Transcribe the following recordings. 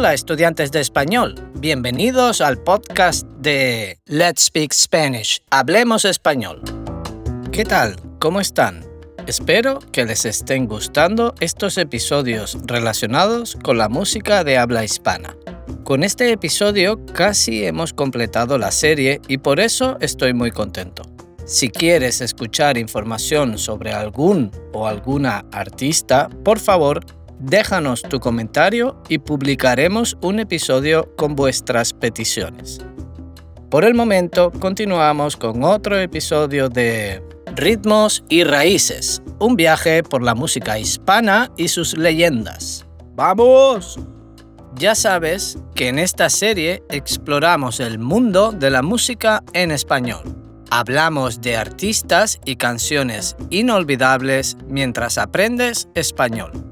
Hola estudiantes de español, bienvenidos al podcast de Let's Speak Spanish, Hablemos Español. ¿Qué tal? ¿Cómo están? Espero que les estén gustando estos episodios relacionados con la música de habla hispana. Con este episodio casi hemos completado la serie y por eso estoy muy contento. Si quieres escuchar información sobre algún o alguna artista, por favor, déjanos tu comentario y publicaremos un episodio con vuestras peticiones. Por el momento, continuamos con otro episodio de Ritmos y Raíces, un viaje por la música hispana y sus leyendas. ¡Vamos! Ya sabes que en esta serie exploramos el mundo de la música en español. Hablamos de artistas y canciones inolvidables mientras aprendes español.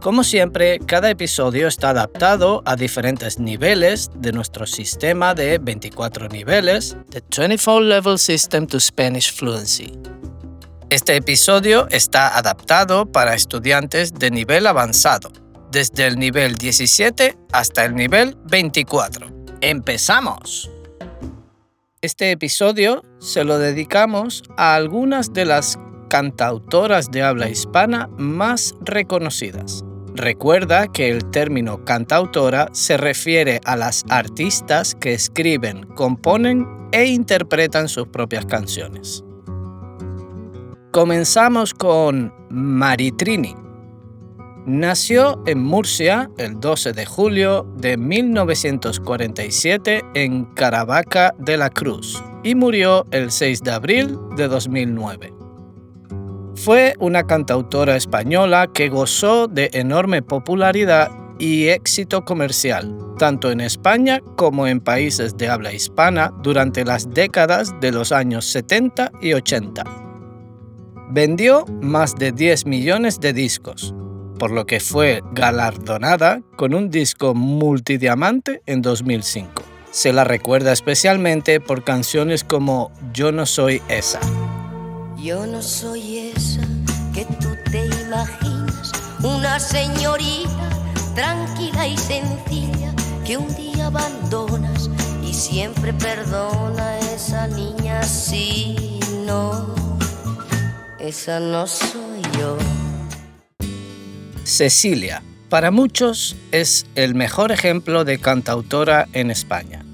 Como siempre, cada episodio está adaptado a diferentes niveles de nuestro sistema de 24 niveles, The 24 Level System to Spanish Fluency. Este episodio está adaptado para estudiantes de nivel avanzado, desde el nivel 17 hasta el nivel 24. ¡Empezamos! Este episodio se lo dedicamos a algunas de las cantautoras de habla hispana más reconocidas. Recuerda que el término cantautora se refiere a las artistas que escriben, componen e interpretan sus propias canciones. Comenzamos con Maritrini Nació en Murcia el 12 de julio de 1947 en Caravaca de la Cruz y murió el 6 de abril de 2009. Fue una cantautora española que gozó de enorme popularidad y éxito comercial, tanto en España como en países de habla hispana durante las décadas de los años 70 y 80. Vendió más de 10 millones de discos, por lo que fue galardonada con un disco multidiamante en 2005. Se la recuerda especialmente por canciones como Yo no soy esa. Yo no soy esa que tú te imaginas, una señorita tranquila y sencilla que un día abandonas y siempre perdona a esa niña si no, esa no soy yo. Cecilia, para muchos, es el mejor ejemplo de cantautora en España.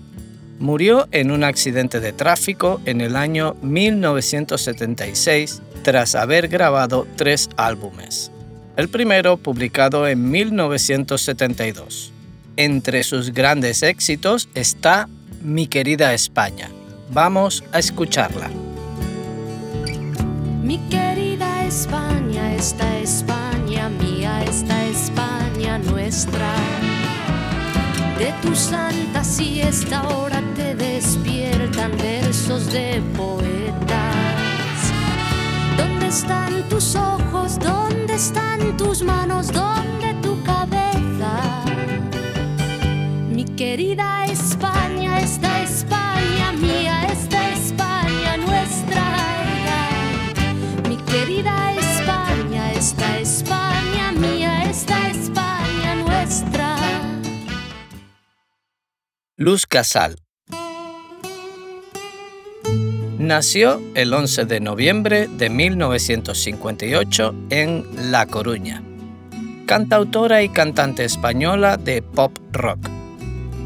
Murió en un accidente de tráfico en el año 1976 tras haber grabado tres álbumes. El primero publicado en 1972. Entre sus grandes éxitos está Mi querida España. Vamos a escucharla. Mi querida España, esta España mía, esta España nuestra. De tu santa siesta ahora te despiertan versos de poetas. ¿Dónde están tus ojos? ¿Dónde están tus manos? ¿Dónde tu cabeza? Mi querida España, Luz Casal. Nació el 11 de noviembre de 1958 en La Coruña. Cantautora y cantante española de pop rock.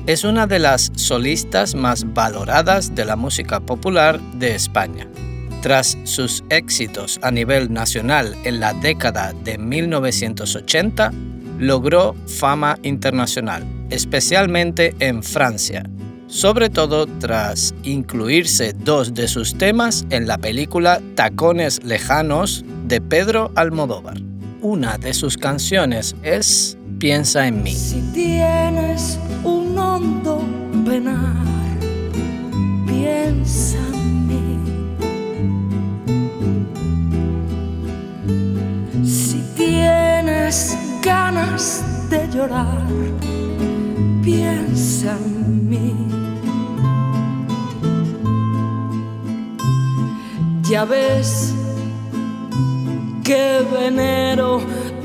Es una de las solistas más valoradas de la música popular de España. Tras sus éxitos a nivel nacional en la década de 1980, logró fama internacional, especialmente en Francia, sobre todo tras incluirse dos de sus temas en la película Tacones Lejanos de Pedro Almodóvar. Una de sus canciones es Piensa en mí. Si tienes un hondo penar, piensa en mí. Si tienes ganas de llorar, piensa en mí. Ya ves que venero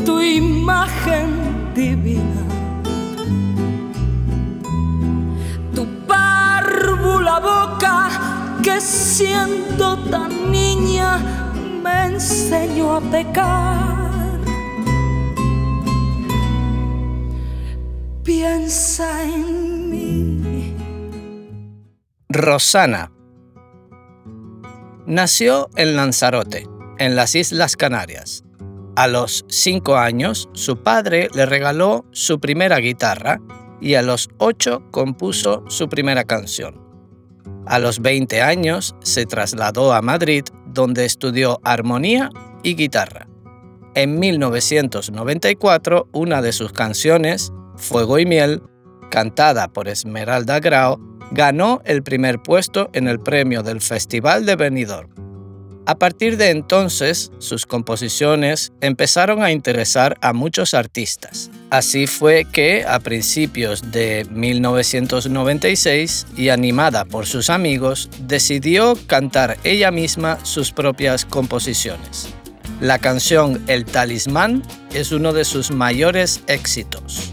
tu imagen divina, tu párvula boca que siento tan niña me enseñó a pecar. Piensa en mí. Rosana. Nació en Lanzarote, en las Islas Canarias. A los 5 años, su padre le regaló su primera guitarra y a los 8 compuso su primera canción. A los 20 años se trasladó a Madrid donde estudió armonía y guitarra. En 1994 una de sus canciones, Fuego y Miel, cantada por Esmeralda Grau, ganó el primer puesto en el premio del Festival de Benidorm. A partir de entonces, sus composiciones empezaron a interesar a muchos artistas. Así fue que, a principios de 1996, y animada por sus amigos, decidió cantar ella misma sus propias composiciones. La canción El Talismán es uno de sus mayores éxitos.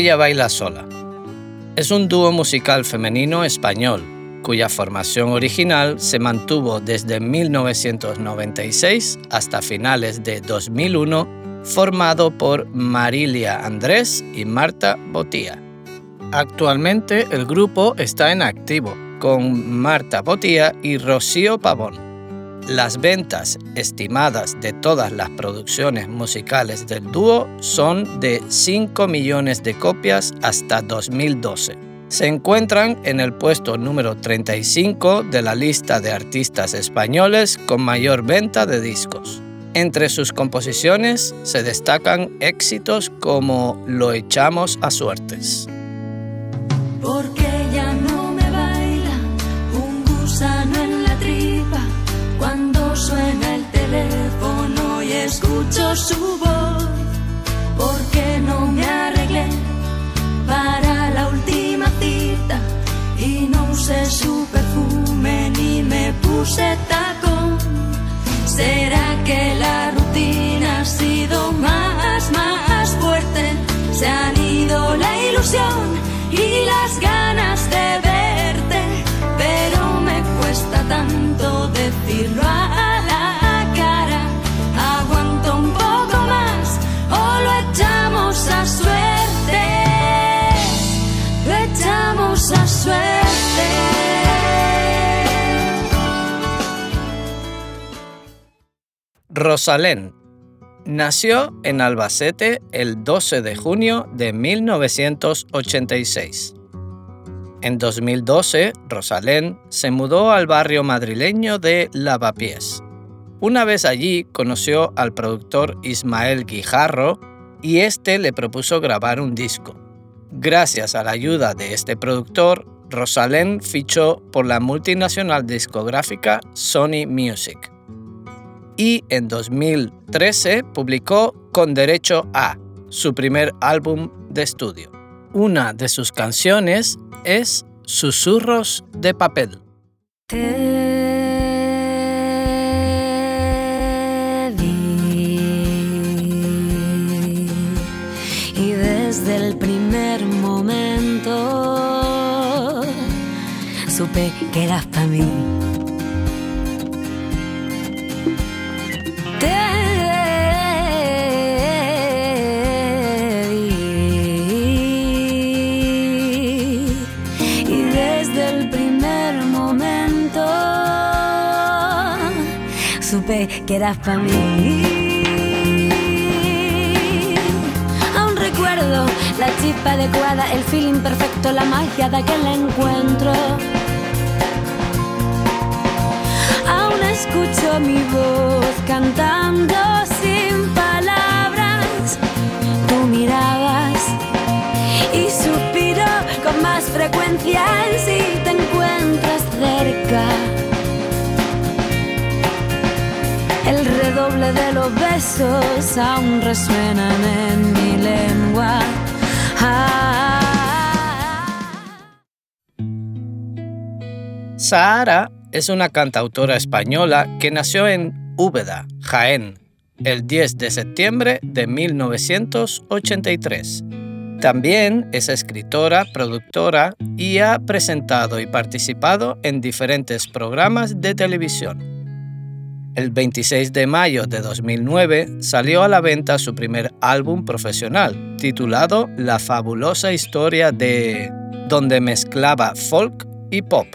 Ella baila sola. Es un dúo musical femenino español, cuya formación original se mantuvo desde 1996 hasta finales de 2001, formado por Marilia Andrés y Marta Botía. Actualmente el grupo está en activo, con Marta Botía y Rocío Pavón. Las ventas estimadas de todas las producciones musicales del dúo son de 5 millones de copias hasta 2012. Se encuentran en el puesto número 35 de la lista de artistas españoles con mayor venta de discos. Entre sus composiciones se destacan éxitos como Lo echamos a suertes. Escucho su voz. Porque no me arreglé para la última cita y no usé su perfume ni me puse tacón. ¿Será que la rutina Rosalén nació en Albacete el 12 de junio de 1986. En 2012, Rosalén se mudó al barrio madrileño de Lavapiés. Una vez allí conoció al productor Ismael Guijarro y este le propuso grabar un disco. Gracias a la ayuda de este productor, Rosalén fichó por la multinacional discográfica Sony Music y en 2013 publicó Con Derecho a, su primer álbum de estudio. Una de sus canciones es Susurros de papel. Te vi y desde el primer momento supe que eras para mí. Que eras para mí. Aún recuerdo la chispa adecuada, el feeling perfecto, la magia de aquel encuentro. Aún escucho mi voz cantando sin palabras. Tú mirabas y suspiro con más frecuencia si te El redoble de los besos aún resuenan en mi lengua. Ah. Sahara es una cantautora española que nació en Úbeda, Jaén, el 10 de septiembre de 1983. También es escritora, productora y ha presentado y participado en diferentes programas de televisión. El 26 de mayo de 2009 salió a la venta su primer álbum profesional, titulado La fabulosa historia de... donde mezclaba folk y pop.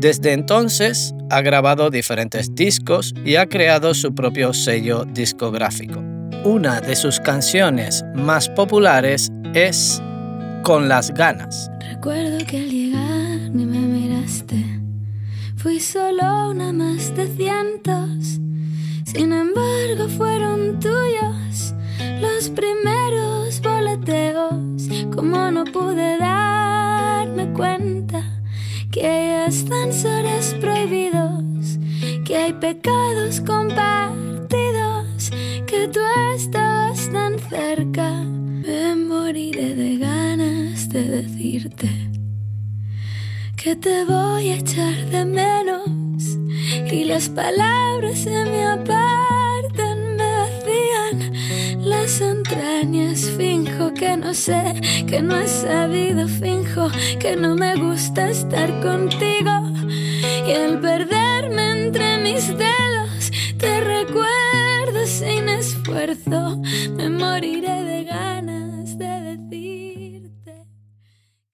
Desde entonces ha grabado diferentes discos y ha creado su propio sello discográfico. Una de sus canciones más populares es Con las ganas. Recuerdo que al llegar me miraste. Fui solo una más de cientos. Sin embargo, fueron tuyos los primeros boleteos. Como no pude darme cuenta que hay ascensores prohibidos, que hay pecados compartidos, que tú estabas tan cerca. Me moriré de ganas de decirte que te voy a echar de menos y las palabras se me apartan, me vacían las entrañas. Finjo que no sé, que no he sabido, finjo que no me gusta estar contigo y al perderme entre mis dedos te recuerdo sin esfuerzo, me moriré de ganas de decirte.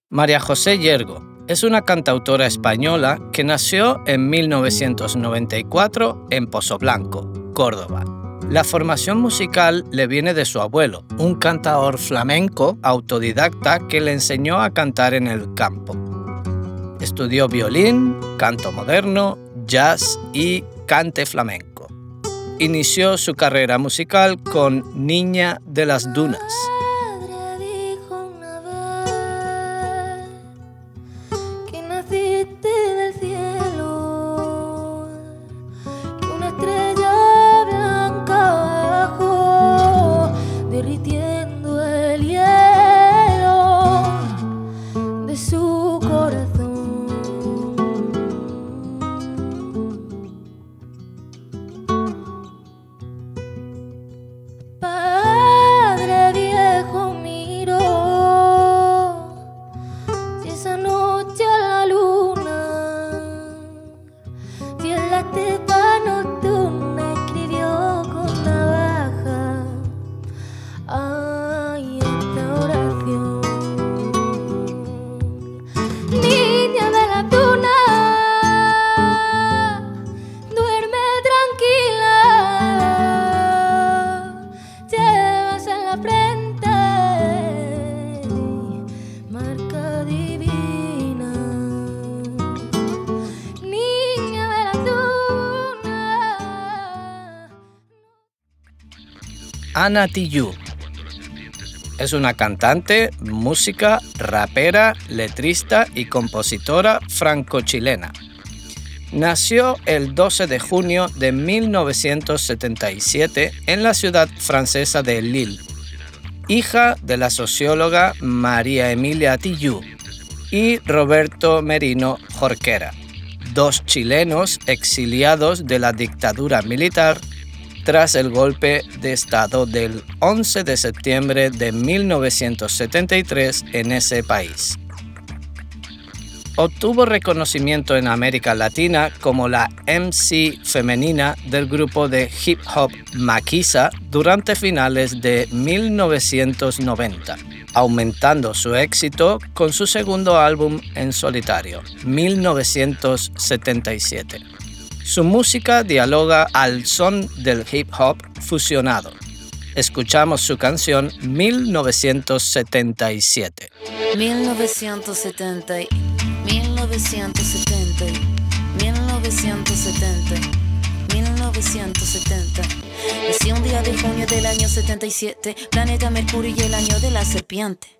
María José Yergo es una cantautora española que nació en 1994 en Pozoblanco, Córdoba. La formación musical le viene de su abuelo, un cantador flamenco autodidacta que le enseñó a cantar en el campo. Estudió violín, canto moderno, jazz y cante flamenco. Inició su carrera musical con Niña de las Dunas. Ana Tijoux. Es una cantante, música, rapera, letrista y compositora franco-chilena. Nació el 12 de junio de 1977 en la ciudad francesa de Lille, hija de la socióloga María Emilia Tijoux y Roberto Merino Jorquera, dos chilenos exiliados de la dictadura militar tras el golpe de Estado del 11 de septiembre de 1973 en ese país. Obtuvo reconocimiento en América Latina como la MC femenina del grupo de hip hop Maquisa durante finales de 1990, aumentando su éxito con su segundo álbum en solitario, 1977. Su música dialoga al son del hip hop fusionado. Escuchamos su canción 1977. 1970, 1970, 1970. 1970. Nací un día de junio del año 77, planeta Mercurio y el año de la serpiente.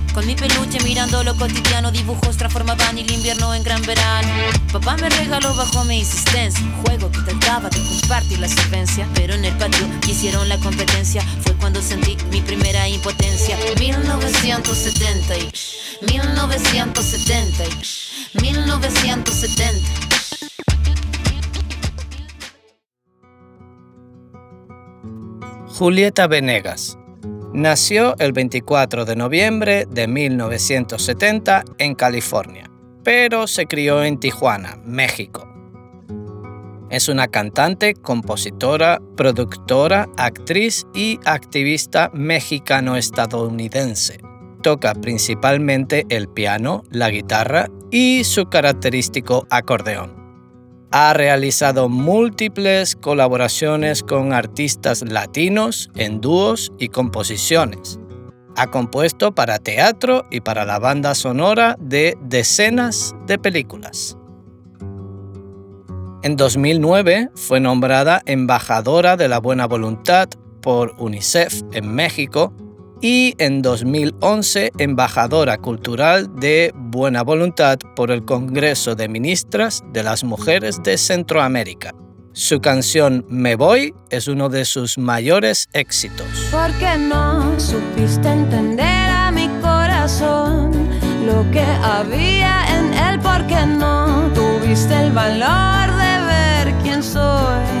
Con mi peluche mirando lo cotidiano, dibujos transformaban el invierno en gran verano. Papá me regaló bajo mi insistencia juego que trataba de compartir la solvencia. Pero en el patio hicieron la competencia, fue cuando sentí mi primera impotencia. 1970 1970 1970. Julieta Venegas Nació el 24 de noviembre de 1970 en California, pero se crió en Tijuana, México. Es una cantante, compositora, productora, actriz y activista mexicano-estadounidense. Toca principalmente el piano, la guitarra y su característico acordeón. Ha realizado múltiples colaboraciones con artistas latinos en dúos y composiciones. Ha compuesto para teatro y para la banda sonora de decenas de películas. En 2009 fue nombrada embajadora de la buena voluntad por UNICEF en México y en 2011 embajadora cultural de Buena Voluntad por el Congreso de Ministras de las Mujeres de Centroamérica. Su canción Me Voy es uno de sus mayores éxitos. ¿Por qué no supiste entender a mi corazón lo que había en él? ¿Por qué no tuviste el valor de ver quién soy?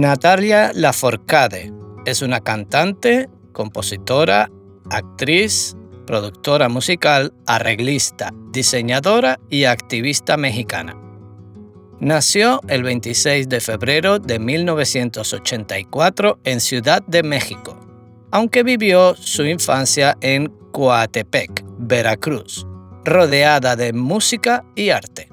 Natalia Laforcade es una cantante, compositora, actriz, productora musical, arreglista, diseñadora y activista mexicana. Nació el 26 de febrero de 1984 en Ciudad de México, aunque vivió su infancia en Coatepec, Veracruz, rodeada de música y arte.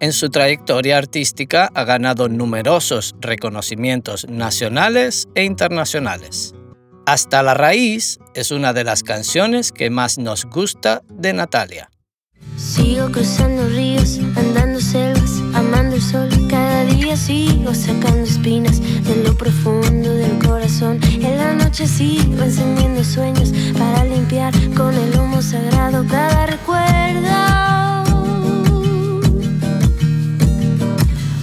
En su trayectoria artística ha ganado numerosos reconocimientos nacionales e internacionales. Hasta la raíz es una de las canciones que más nos gusta de Natalia. Sigo cruzando ríos, andando selvas, amando el sol. Cada día sigo sacando espinas de lo profundo del corazón. En la noche sigo encendiendo sueños para limpiar con el humo sagrado cada recuerdo.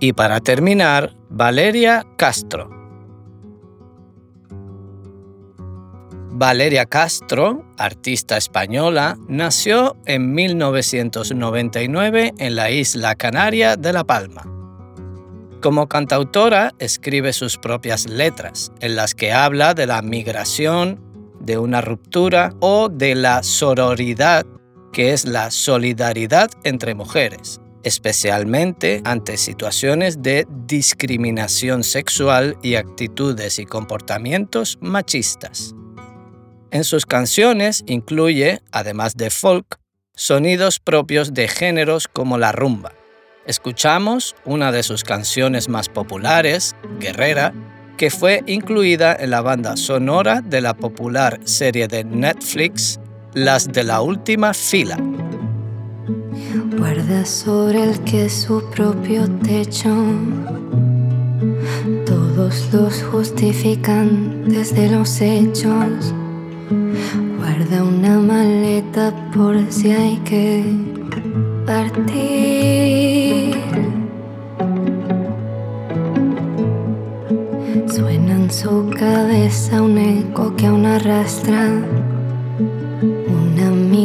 Y para terminar, Valeria Castro. Valeria Castro, artista española, nació en 1999 en la isla canaria de La Palma. Como cantautora, escribe sus propias letras, en las que habla de la migración, de una ruptura o de la sororidad, que es la solidaridad entre mujeres, especialmente ante situaciones de discriminación sexual y actitudes y comportamientos machistas. En sus canciones incluye, además de folk, sonidos propios de géneros como la rumba. Escuchamos una de sus canciones más populares, Guerrera, que fue incluida en la banda sonora de la popular serie de Netflix Las de la Última Fila. Guarda sobre el que su propio techo todos los justificantes de los hechos Guarda una maleta por si hay que partir. Suena en su cabeza un eco que aún arrastra.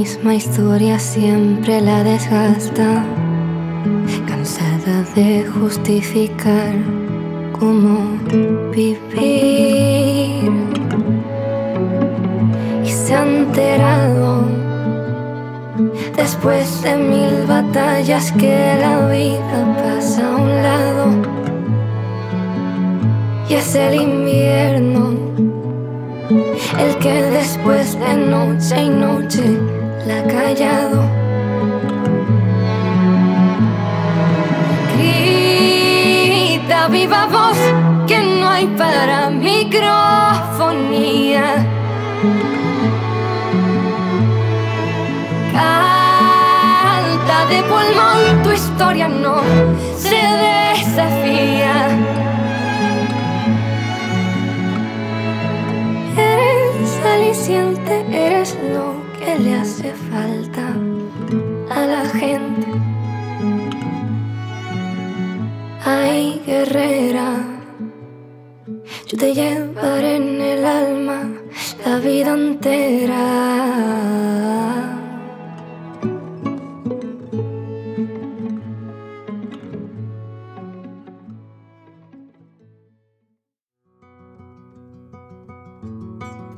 Misma historia siempre la desgasta. Cansada de justificar cómo vivir se ha enterado después de mil batallas que la vida pasa a un lado y es el invierno el que después de noche y noche la callado grita viva voz que no hay para microfonía Canta de pulmón, tu historia no se desafía. Eres aliciente, eres lo le hace falta a la gente. Ay, guerrera, yo te llevaré en el alma la vida entera.